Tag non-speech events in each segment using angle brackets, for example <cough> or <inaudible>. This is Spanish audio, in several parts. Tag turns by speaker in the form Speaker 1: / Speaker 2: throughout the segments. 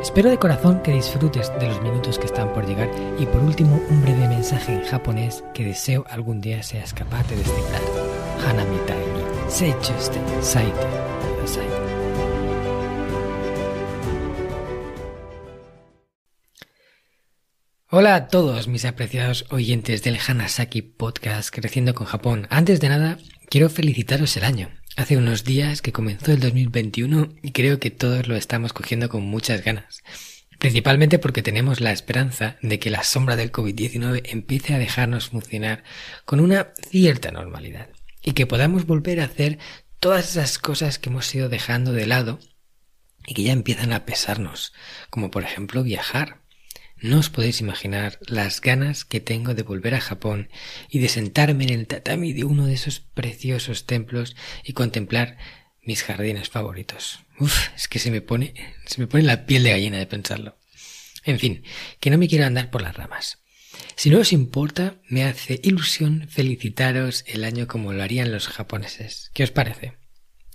Speaker 1: Espero de corazón que disfrutes de los minutos que están por llegar y por último un breve mensaje en japonés que deseo algún día seas capaz de descifrar. Hanamitai ni seichuste saite kudasai. Hola a todos mis apreciados oyentes del Hanasaki Podcast Creciendo con Japón. Antes de nada, quiero felicitaros el año. Hace unos días que comenzó el 2021 y creo que todos lo estamos cogiendo con muchas ganas. Principalmente porque tenemos la esperanza de que la sombra del COVID-19 empiece a dejarnos funcionar con una cierta normalidad y que podamos volver a hacer todas esas cosas que hemos ido dejando de lado y que ya empiezan a pesarnos, como por ejemplo viajar. No os podéis imaginar las ganas que tengo de volver a Japón y de sentarme en el tatami de uno de esos preciosos templos y contemplar mis jardines favoritos. Uf, es que se me pone, se me pone la piel de gallina de pensarlo. En fin, que no me quiero andar por las ramas. Si no os importa, me hace ilusión felicitaros el año como lo harían los japoneses. ¿Qué os parece?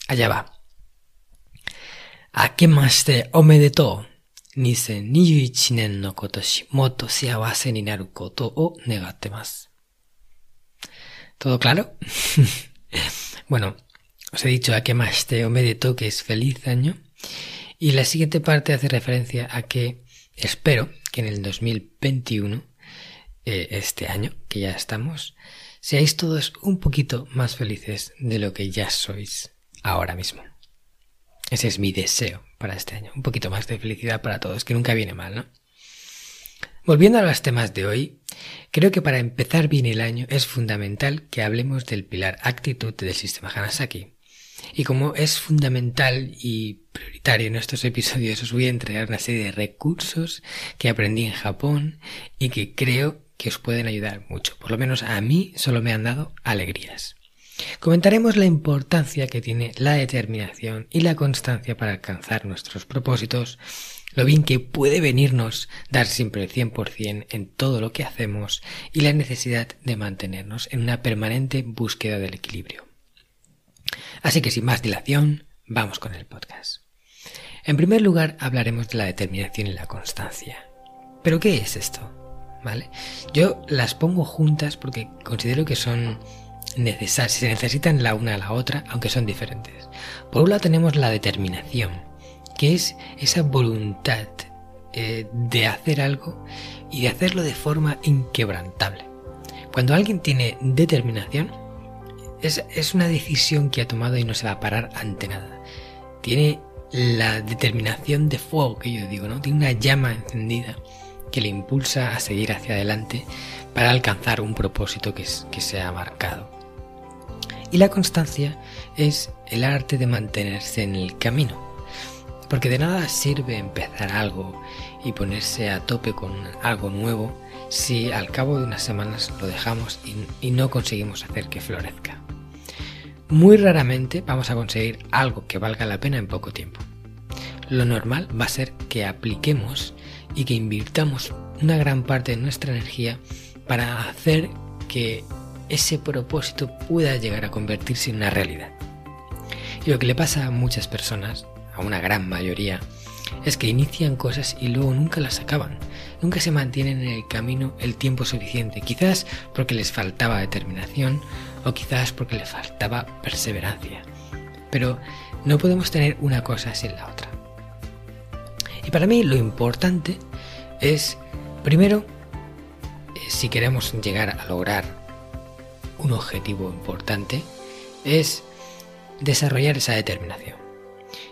Speaker 1: Allá va. ¿A qué más te omedeto? 2021年の今年、もっと幸せになることを願ってます。¿Todo claro? <laughs> bueno, os he dicho a que más te omedeto, que es feliz año. Y la siguiente parte hace referencia a que espero que en el 2021, eh, este año, que ya estamos, seáis todos un poquito más felices de lo que ya sois ahora mismo. Ese es mi deseo para este año. Un poquito más de felicidad para todos, que nunca viene mal, ¿no? Volviendo a los temas de hoy, creo que para empezar bien el año es fundamental que hablemos del pilar actitud del sistema Hanasaki. Y como es fundamental y prioritario en estos episodios, os voy a entregar una serie de recursos que aprendí en Japón y que creo que os pueden ayudar mucho. Por lo menos a mí solo me han dado alegrías. Comentaremos la importancia que tiene la determinación y la constancia para alcanzar nuestros propósitos, lo bien que puede venirnos dar siempre el 100% en todo lo que hacemos y la necesidad de mantenernos en una permanente búsqueda del equilibrio. Así que sin más dilación, vamos con el podcast. En primer lugar, hablaremos de la determinación y la constancia. ¿Pero qué es esto? ¿Vale? Yo las pongo juntas porque considero que son necesarias, se necesitan la una a la otra, aunque son diferentes. Por un lado tenemos la determinación, que es esa voluntad eh, de hacer algo y de hacerlo de forma inquebrantable. Cuando alguien tiene determinación, es, es una decisión que ha tomado y no se va a parar ante nada. Tiene la determinación de fuego que yo digo, ¿no? Tiene una llama encendida que le impulsa a seguir hacia adelante para alcanzar un propósito que, es, que se ha marcado. Y la constancia es el arte de mantenerse en el camino. Porque de nada sirve empezar algo y ponerse a tope con algo nuevo si al cabo de unas semanas lo dejamos y, no conseguimos hacer que florezca. Muy raramente vamos a conseguir algo que valga la pena en poco tiempo. Lo normal va a ser que apliquemos y que invirtamos una gran parte de nuestra energía para hacer que ese propósito pueda llegar a convertirse en una realidad. Y lo que le pasa a muchas personas, a una gran mayoría, es que inician cosas y luego nunca las acaban. Nunca se mantienen en el camino el tiempo suficiente, quizás porque les faltaba determinación o quizás porque les faltaba perseverancia. Pero no podemos tener una cosa sin la otra. Y para mí lo importante es, primero, si queremos llegar a lograr un objetivo importante, es desarrollar esa determinación.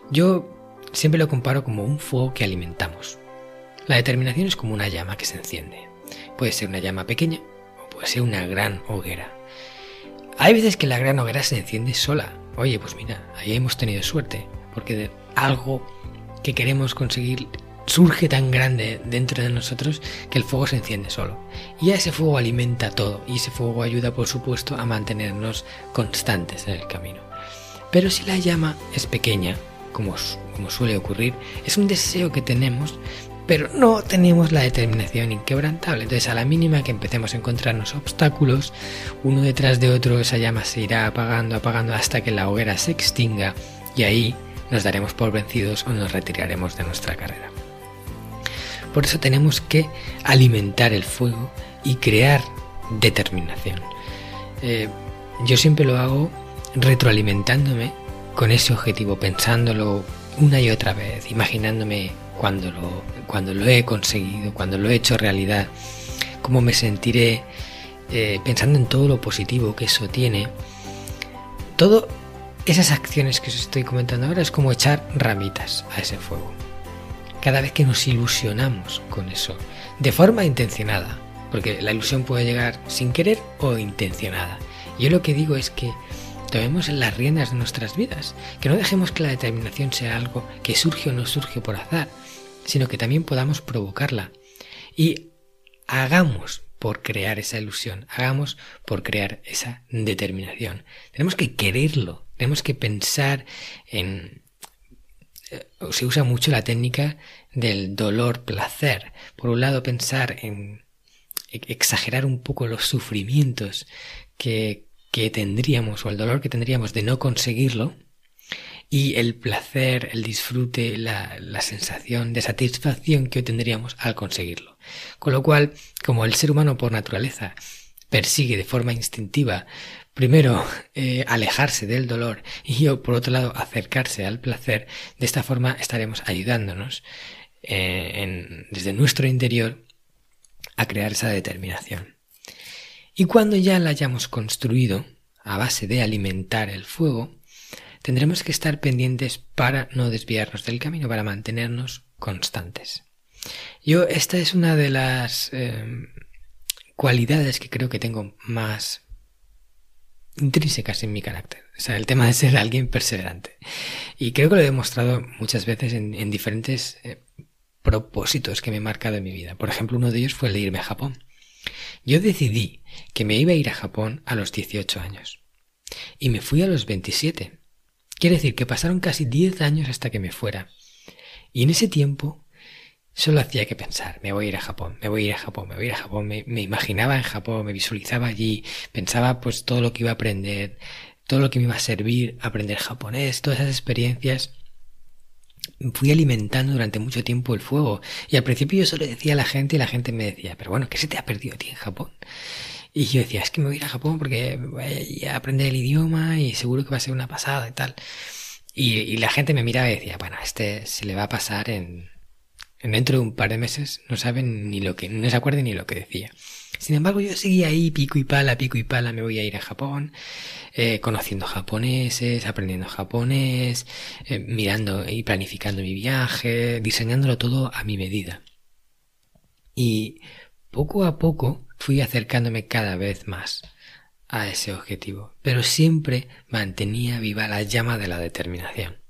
Speaker 1: Yo siempre lo comparo como un fuego que alimentamos. La determinación es como una llama que se enciende. Puede ser una llama pequeña o puede ser una gran hoguera. Hay veces que la gran hoguera se enciende sola. Oye, pues mira, ahí hemos tenido suerte, porque de algo que queremos conseguir surge tan grande dentro de nosotros que el fuego se enciende solo. Y ese fuego alimenta todo y ese fuego ayuda, por supuesto, a mantenernos constantes en el camino. Pero si la llama es pequeña, como, como suele ocurrir, es un deseo que tenemos, pero no tenemos la determinación inquebrantable. Entonces, a la mínima que empecemos a encontrarnos obstáculos, uno detrás de otro, esa llama se irá apagando, apagando hasta que la hoguera se extinga y ahí nos daremos por vencidos o nos retiraremos de nuestra carrera. Por eso tenemos que alimentar el fuego y crear determinación. Eh, yo siempre lo hago retroalimentándome con ese objetivo, pensándolo una y otra vez, imaginándome cuando lo, cuando lo he conseguido, cuando lo he hecho realidad, cómo me sentiré, eh, pensando en todo lo positivo que eso tiene. Todo esas acciones que os estoy comentando ahora es como echar ramitas a ese fuego cada vez que nos ilusionamos con eso, de forma intencionada, porque la ilusión puede llegar sin querer o intencionada. Yo lo que digo es que tomemos las riendas de nuestras vidas, que no dejemos que la determinación sea algo que surge o no surge por azar, sino que también podamos provocarla. Y hagamos por crear esa ilusión, hagamos por crear esa determinación. Tenemos que quererlo, tenemos que pensar en se usa mucho la técnica del dolor placer. Por un lado, pensar en exagerar un poco los sufrimientos que, que tendríamos o el dolor que tendríamos de no conseguirlo y el placer, el disfrute, la, la, sensación de satisfacción que tendríamos al conseguirlo. Con lo cual, como el ser humano por naturaleza persigue de forma instintiva primero eh, alejarse del dolor y por otro lado acercarse al placer, de esta forma estaremos ayudándonos eh, desde nuestro interior a crear esa determinación. Y cuando ya la hayamos construido a base de alimentar el fuego, tendremos que estar pendientes para no desviarnos del camino, para mantenernos constantes. Yo, esta es una de las eh, cualidades que creo que tengo más intrínsecas en mi carácter. O sea, el tema de ser alguien perseverante. Y creo que lo he demostrado muchas veces en, diferentes eh, propósitos que me he marcado en mi vida. Por ejemplo, uno de ellos fue el de irme a Japón. Yo decidí que me iba a ir a Japón a los 18 años. Y me fui a los 27. Quiere decir que pasaron casi 10 años hasta que me fuera. Y en ese tiempo Solo hacía que pensar, me voy a ir a Japón, me voy a ir a Japón, me voy a ir a Japón, me, imaginaba en Japón, me visualizaba allí, pensaba pues todo lo que iba a aprender, todo lo que me iba a servir, aprender japonés, todas esas experiencias. Fui alimentando durante mucho tiempo el fuego y al principio yo solo decía a la gente y la gente me decía, pero bueno, ¿qué se te ha perdido a ti en Japón? Y yo decía, es que me voy a ir a Japón porque voy a aprender el idioma y seguro que va a ser una pasada y tal. Y, la gente me miraba y decía, bueno, este se le va a pasar en, dentro de un par de meses no saben ni lo que, no se acuerdan ni lo que decía. Sin embargo, yo seguía ahí pico y pala, pico y pala, me voy a ir a Japón, eh, conociendo japoneses, aprendiendo japonés, eh, mirando y planificando mi viaje, diseñándolo todo a mi medida. Y poco a poco fui acercándome cada vez más a ese objetivo, pero siempre mantenía viva la llama de la determinación.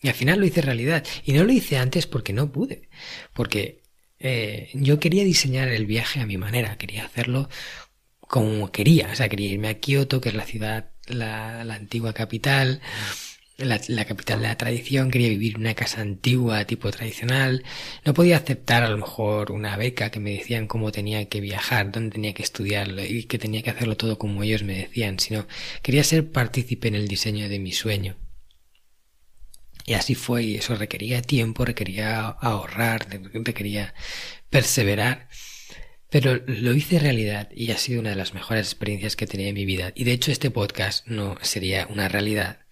Speaker 1: Y al final lo hice realidad. Y no lo hice antes porque no pude. Porque eh, yo quería diseñar el viaje a mi manera. Quería hacerlo como quería. O sea, quería irme a Kioto, que es la ciudad, la, la antigua capital. La, la, capital de la tradición, quería vivir en una casa antigua, tipo tradicional. No podía aceptar a lo mejor una beca que me decían cómo tenía que viajar, dónde tenía que estudiarlo y que tenía que hacerlo todo como ellos me decían, sino quería ser partícipe en el diseño de mi sueño. Y así fue, y eso requería tiempo, requería ahorrar, requería perseverar. Pero lo hice realidad y ha sido una de las mejores experiencias que he tenido en mi vida. Y de hecho este podcast no sería una realidad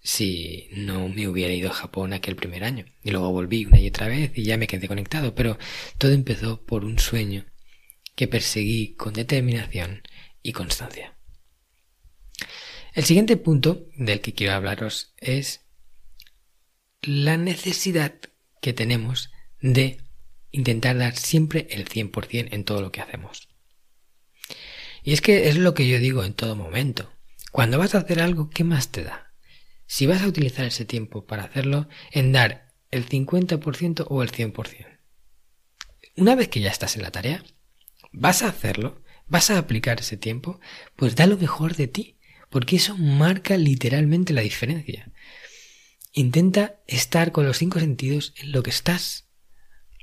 Speaker 1: si no me hubiera ido a Japón aquel primer año. Y luego volví una y otra vez y ya me quedé conectado. Pero todo empezó por un sueño que perseguí con determinación y constancia. El siguiente punto del que quiero hablaros es la necesidad que tenemos de intentar dar siempre el 100% en todo lo que hacemos. Y es que es lo que yo digo en todo momento. Cuando vas a hacer algo, ¿qué más te da? Si vas a utilizar ese tiempo para hacerlo, en dar el 50% o el 100%. Una vez que ya estás en la tarea, vas a hacerlo, vas a aplicar ese tiempo, pues da lo mejor de ti, porque eso marca literalmente la diferencia. Intenta estar con los cinco sentidos en lo que estás.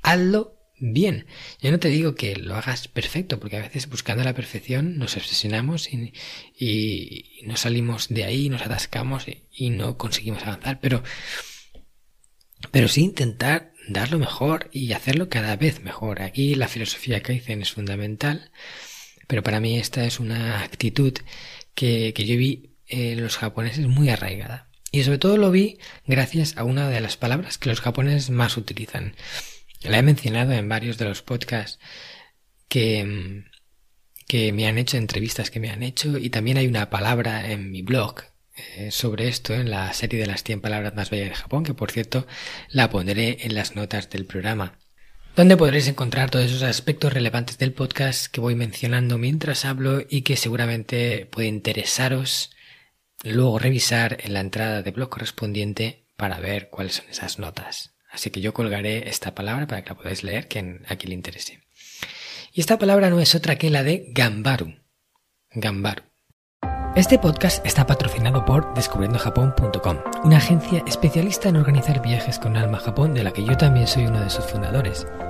Speaker 1: Hazlo bien. Yo no te digo que lo hagas perfecto, porque a veces buscando la perfección nos obsesionamos y, no salimos de ahí, nos atascamos y, no conseguimos avanzar. Pero, pero sí intentar dar lo mejor y hacerlo cada vez mejor. Aquí la filosofía Kaizen es fundamental, pero para mí esta es una actitud que, que yo vi en los japoneses muy arraigada. Y sobre todo lo vi gracias a una de las palabras que los japoneses más utilizan. La he mencionado en varios de los podcasts que, que me han hecho, entrevistas que me han hecho, y también hay una palabra en mi blog eh, sobre esto en la serie de las 100 palabras más bellas de Japón, que por cierto la pondré en las notas del programa, donde podréis encontrar todos esos aspectos relevantes del podcast que voy mencionando mientras hablo y que seguramente puede interesaros luego revisar en la entrada de blog correspondiente para ver cuáles son esas notas. Así que yo colgaré esta palabra para que la podáis leer, quien le interese. Y esta palabra no es otra que la de Gambaru. Gambaru. Este podcast está patrocinado por descubriendojapón.com, una agencia especialista en organizar viajes con alma a Japón de la que yo también soy uno de sus fundadores.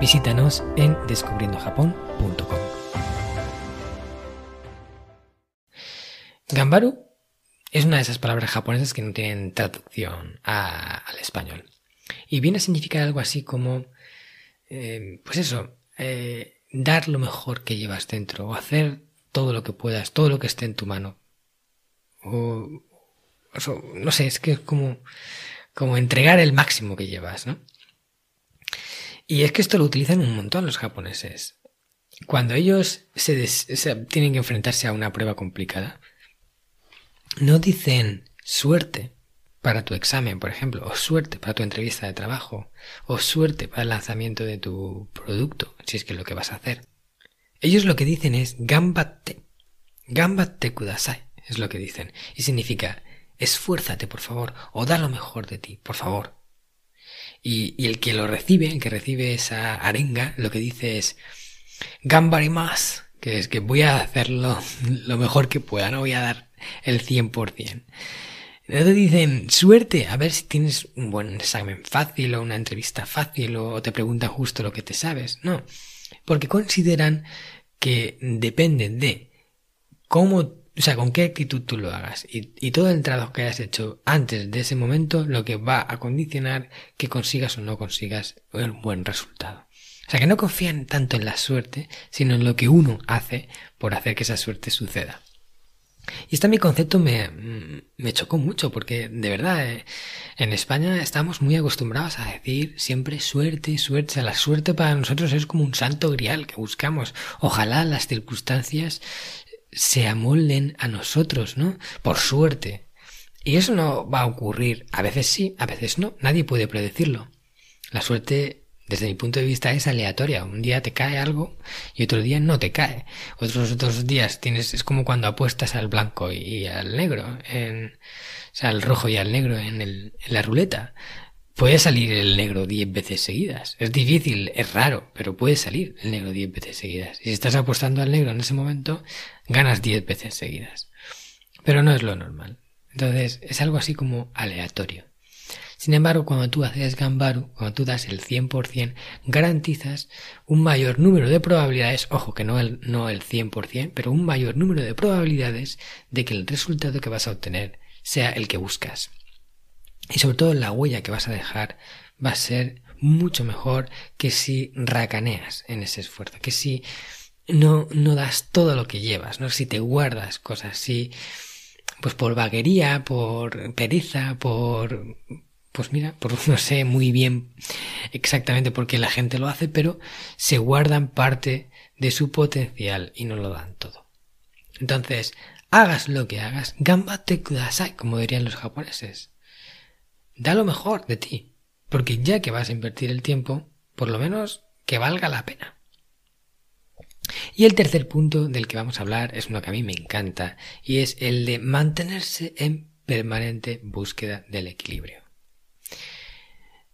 Speaker 1: Visítanos en descubriendojapón.com. Gambaru es una de esas palabras japonesas que no tienen traducción al español. Y viene a significar algo así como, eh, pues eso, eh, dar lo mejor que llevas dentro, o hacer todo lo que puedas, todo lo que esté en tu mano. O, no sé, es que es como, como entregar el máximo que llevas, ¿no? Y es que esto lo utilizan un montón los japoneses. Cuando ellos se, se tienen que enfrentarse a una prueba complicada, no dicen suerte para tu examen, por ejemplo, o suerte para tu entrevista de trabajo, o suerte para el lanzamiento de tu producto, si es que es lo que vas a hacer. Ellos lo que dicen es gambatte. Gambatte kudasai, es lo que dicen. Y significa esfuérzate, por favor, o da lo mejor de ti, por favor. Y, el que lo recibe, el que recibe esa arenga, lo que dice es gambarimas, que es que voy a hacerlo lo mejor que pueda, no voy a dar el 100%. No te dicen suerte, a ver si tienes un buen examen fácil o una entrevista fácil o te preguntan justo lo que te sabes. No, porque consideran que depende de cómo, o sea, con qué actitud tú lo hagas y, y todo el trabajo que hayas hecho antes de ese momento lo que va a condicionar que consigas o no consigas un buen resultado. O sea, que no confían tanto en la suerte, sino en lo que uno hace por hacer que esa suerte suceda. Y este mi concepto me, me chocó mucho porque de verdad eh, en España estamos muy acostumbrados a decir siempre suerte, suerte. O sea, la suerte para nosotros es como un santo grial que buscamos. Ojalá las circunstancias se amolden a nosotros, ¿no? Por suerte. Y eso no va a ocurrir. A veces sí, a veces no. Nadie puede predecirlo. La suerte desde mi punto de vista es aleatoria. Un día te cae algo y otro día no te cae. Otros otros días tienes, es como cuando apuestas al blanco y, al negro, en, o sea, al rojo y al negro en, el, en la ruleta. Puede salir el negro diez veces seguidas. Es difícil, es raro, pero puede salir el negro diez veces seguidas. Y si estás apostando al negro en ese momento, ganas diez veces seguidas. Pero no es lo normal. Entonces, es algo así como aleatorio. Sin embargo, cuando tú haces Gambaru, cuando tú das el 100%, garantizas un mayor número de probabilidades, ojo que no el, no el 100%, pero un mayor número de probabilidades de que el resultado que vas a obtener sea el que buscas. Y sobre todo la huella que vas a dejar va a ser mucho mejor que si racaneas en ese esfuerzo, que si no, no das todo lo que llevas, ¿no? Si te guardas cosas, si, pues por vaguería, por pereza, por pues mira, pues <laughs> no sé muy bien exactamente por qué la gente lo hace, pero se guardan parte de su potencial y no lo dan todo. Entonces, hagas lo que hagas, gambate kudasai, como dirían los japoneses. Da lo mejor de ti, porque ya que vas a invertir el tiempo, por lo menos que valga la pena. Y el tercer punto del que vamos a hablar es uno que a mí me encanta, y es el de mantenerse en permanente búsqueda del equilibrio.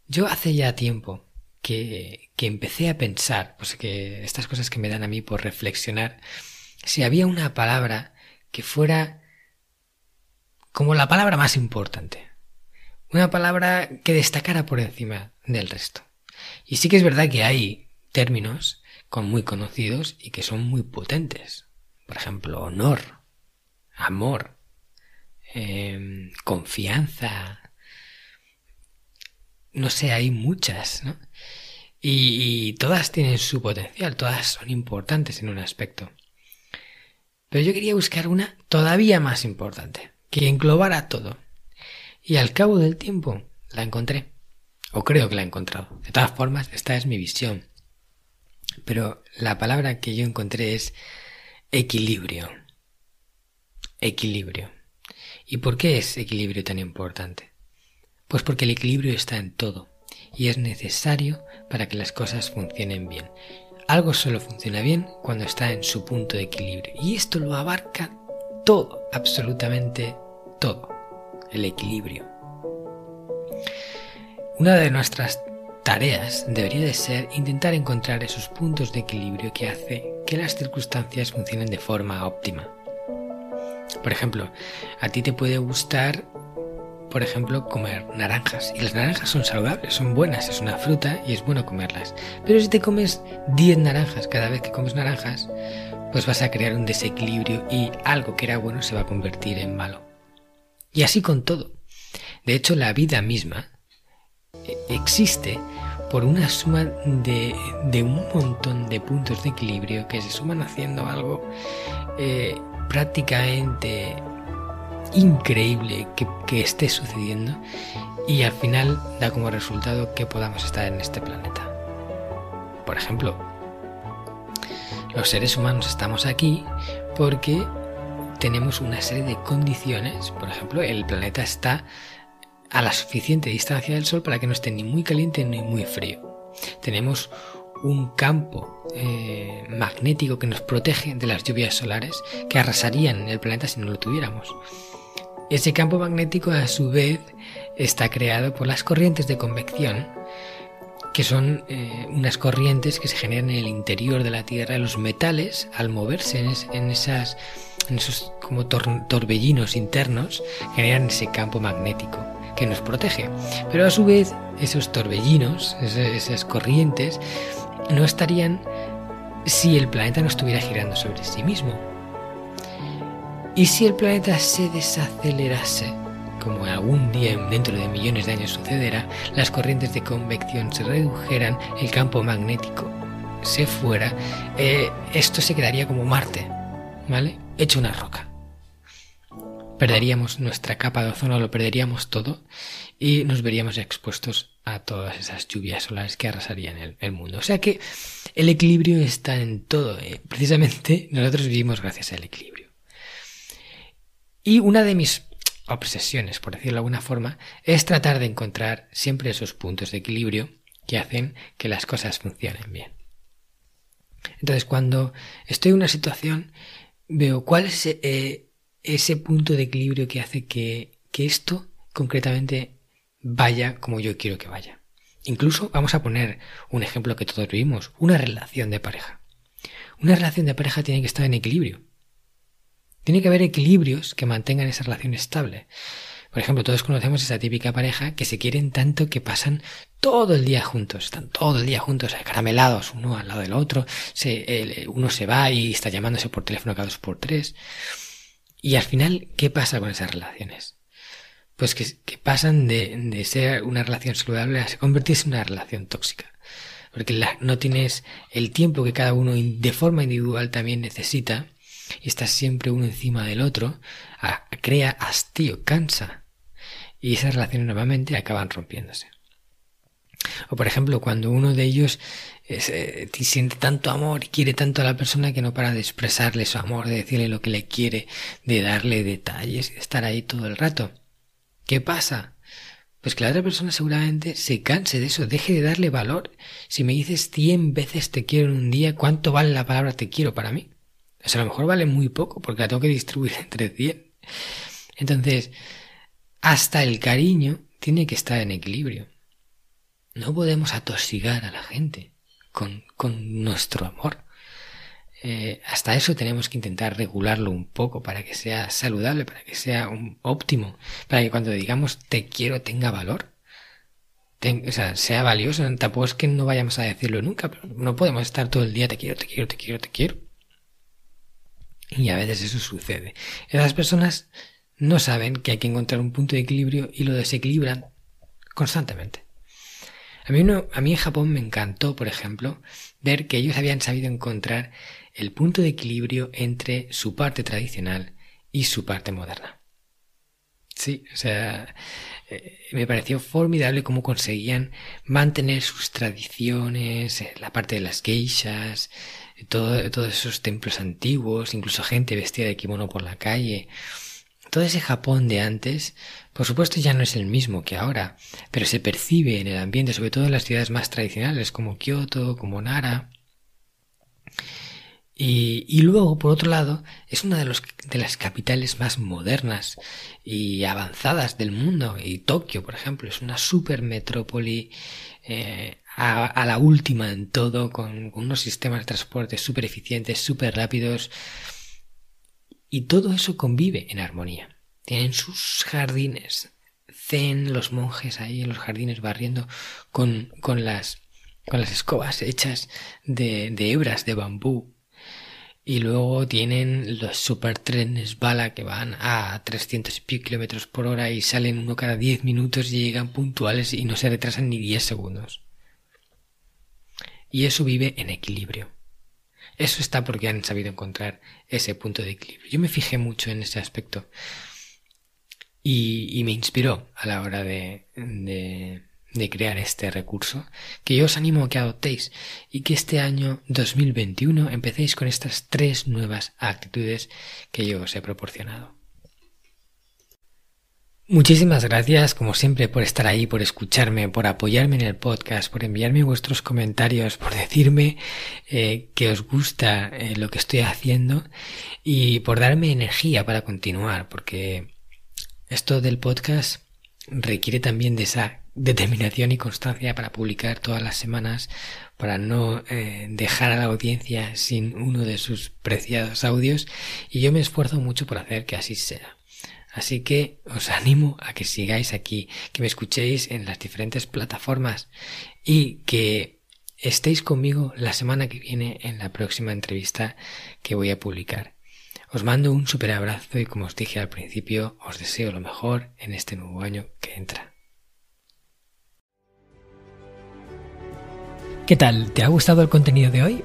Speaker 1: Yo hace ya tiempo que, que empecé a pensar, pues que estas cosas que me dan a mí por reflexionar, si había una palabra que fuera como la palabra más importante. Una palabra que destacara por encima del resto. Y sí que es verdad que hay términos con muy conocidos y que son muy potentes. Por ejemplo, honor, amor, em, confianza, no sé, hay muchas, ¿no? Y, todas tienen su potencial, todas son importantes en un aspecto. Pero yo quería buscar una todavía más importante, que englobara todo. Y al cabo del tiempo la encontré. O creo que la he encontrado. De todas formas, esta es mi visión. Pero la palabra que yo encontré es equilibrio. Equilibrio. ¿Y por qué es equilibrio tan importante? Pues porque el equilibrio está en todo y es necesario para que las cosas funcionen bien. Algo solo funciona bien cuando está en su punto de equilibrio y esto lo abarca todo, absolutamente todo, el equilibrio. Una de nuestras tareas debería de ser intentar encontrar esos puntos de equilibrio que hace que las circunstancias funcionen de forma óptima. Por ejemplo, a ti te puede gustar por ejemplo, comer naranjas. Y las naranjas son saludables, son buenas, es una fruta y es bueno comerlas. Pero si te comes 10 naranjas cada vez que comes naranjas, pues vas a crear un desequilibrio y algo que era bueno se va a convertir en malo. Y así con todo. De hecho, la vida misma existe por una suma de, un montón de puntos de equilibrio que se suman haciendo algo eh, prácticamente increíble que, esté sucediendo y al final da como resultado que podamos estar en este planeta. Por ejemplo, los seres humanos estamos aquí porque tenemos una serie de condiciones. Por ejemplo, el planeta está a la suficiente distancia del Sol para que no esté ni muy caliente ni muy frío. Tenemos un campo eh, magnético que nos protege de las lluvias solares que arrasarían el planeta si no lo tuviéramos. Ese campo magnético a su vez está creado por las corrientes de convección, que son eh, unas corrientes que se generan en el interior de la Tierra. Los metales, al moverse en, esas, en esos como torbellinos internos, generan ese campo magnético que nos protege. Pero a su vez, esos torbellinos, esas corrientes, no estarían si el planeta no estuviera girando sobre sí mismo. ¿Y si el planeta se desacelerase? Como algún día dentro de millones de años sucederá, las corrientes de convección se redujeran, el campo magnético se fuera, eh, esto se quedaría como Marte, ¿vale? Hecho una roca. Perderíamos nuestra capa de ozono, lo perderíamos todo y nos veríamos expuestos a todas esas lluvias solares que arrasarían el, mundo. O sea que el equilibrio está en todo. ¿eh? Precisamente nosotros vivimos gracias al equilibrio. Y una de mis obsesiones, por decirlo de alguna forma, es tratar de encontrar siempre esos puntos de equilibrio que hacen que las cosas funcionen bien. Entonces, cuando estoy en una situación, veo cuál es eh, ese punto de equilibrio que hace que, que esto concretamente vaya como yo quiero que vaya. Incluso vamos a poner un ejemplo que todos vivimos, una relación de pareja. Una relación de pareja tiene que estar en equilibrio. Tiene que haber equilibrios que mantengan esa relación estable. Por ejemplo, todos conocemos esa típica pareja que se quieren tanto que pasan todo el día juntos, están todo el día juntos, caramelados, uno al lado del otro, uno se va y está llamándose por teléfono cada dos por tres. Y al final, ¿qué pasa con esas relaciones? Pues que, pasan de, de, ser una relación saludable a convertirse en una relación tóxica. Porque no tienes el tiempo que cada uno de forma individual también necesita y estás siempre uno encima del otro, crea hastío, cansa. y esas relaciones normalmente acaban rompiéndose. O por ejemplo, cuando uno de ellos eh, siente tanto amor y quiere tanto a la persona que no para de expresarle su amor, de decirle lo que le quiere, de darle detalles, de estar ahí todo el rato. ¿Qué pasa? Pues que la otra persona seguramente se canse de eso, deje de darle valor. Si me dices cien veces te quiero en un día, ¿cuánto vale la palabra te quiero para mí? O sea, a lo mejor vale muy poco porque la tengo que distribuir <laughs> entre cien. Entonces, hasta el cariño tiene que estar en equilibrio. No podemos atosigar a la gente con, con nuestro amor. Eh, hasta eso tenemos que intentar regularlo un poco para que sea saludable, para que sea un óptimo, para que cuando digamos te quiero tenga valor. o sea, sea valioso. Tampoco es que no vayamos a decirlo nunca, pero no podemos estar todo el día te quiero, te quiero, te quiero, te quiero. Y a veces eso sucede. Esas personas no saben que hay que encontrar un punto de equilibrio y lo desequilibran constantemente. A mí, a mí en Japón me encantó, por ejemplo, ver que ellos habían sabido encontrar el punto de equilibrio entre su parte tradicional y su parte moderna. Sí, o sea, eh, me pareció formidable cómo conseguían mantener sus tradiciones, eh, la parte de las geishas, todo, todos esos templos antiguos, incluso gente vestida de kimono por la calle todo ese Japón de antes, por supuesto ya no es el mismo que ahora, pero se percibe en el ambiente, sobre todo en las ciudades más tradicionales como Kioto, como Nara. Y, luego, por otro lado, es una de, las capitales más modernas y avanzadas del mundo. Y Tokio, por ejemplo, es una super metrópoli eh, a, la última en todo, con, con unos sistemas de transporte súper eficientes, súper rápidos. Y todo eso convive en armonía. Tienen sus jardines zen, los monjes ahí en los jardines barriendo con, con, las, con las escobas hechas de, de hebras de bambú. Y luego tienen los supertrenes bala que van a 300 y kilómetros por hora y salen uno cada 10 minutos y llegan puntuales y no se retrasan ni 10 segundos. Y eso vive en equilibrio. Eso está porque han sabido encontrar ese punto de equilibrio. Yo me fijé mucho en ese aspecto y, me inspiró a la hora de, de, crear este recurso, que yo os animo a que adoptéis y que este año 2021 empecéis con estas tres nuevas actitudes que yo os he proporcionado. Muchísimas gracias, como siempre, por estar ahí, por escucharme, por apoyarme en el podcast, por enviarme vuestros comentarios, por decirme eh, que os gusta eh, lo que estoy haciendo y por darme energía para continuar, porque esto del podcast requiere también de esa determinación y constancia para publicar todas las semanas, para no eh, dejar a la audiencia sin uno de sus preciados audios y yo me esfuerzo mucho por hacer que así sea. Así que os animo a que sigáis aquí, que me escuchéis en las diferentes plataformas y que estéis conmigo la semana que viene en la próxima entrevista que voy a publicar. Os mando un super abrazo y como os dije al principio, os deseo lo mejor en este nuevo año que entra. ¿Qué tal? ¿Te ha gustado el contenido de hoy?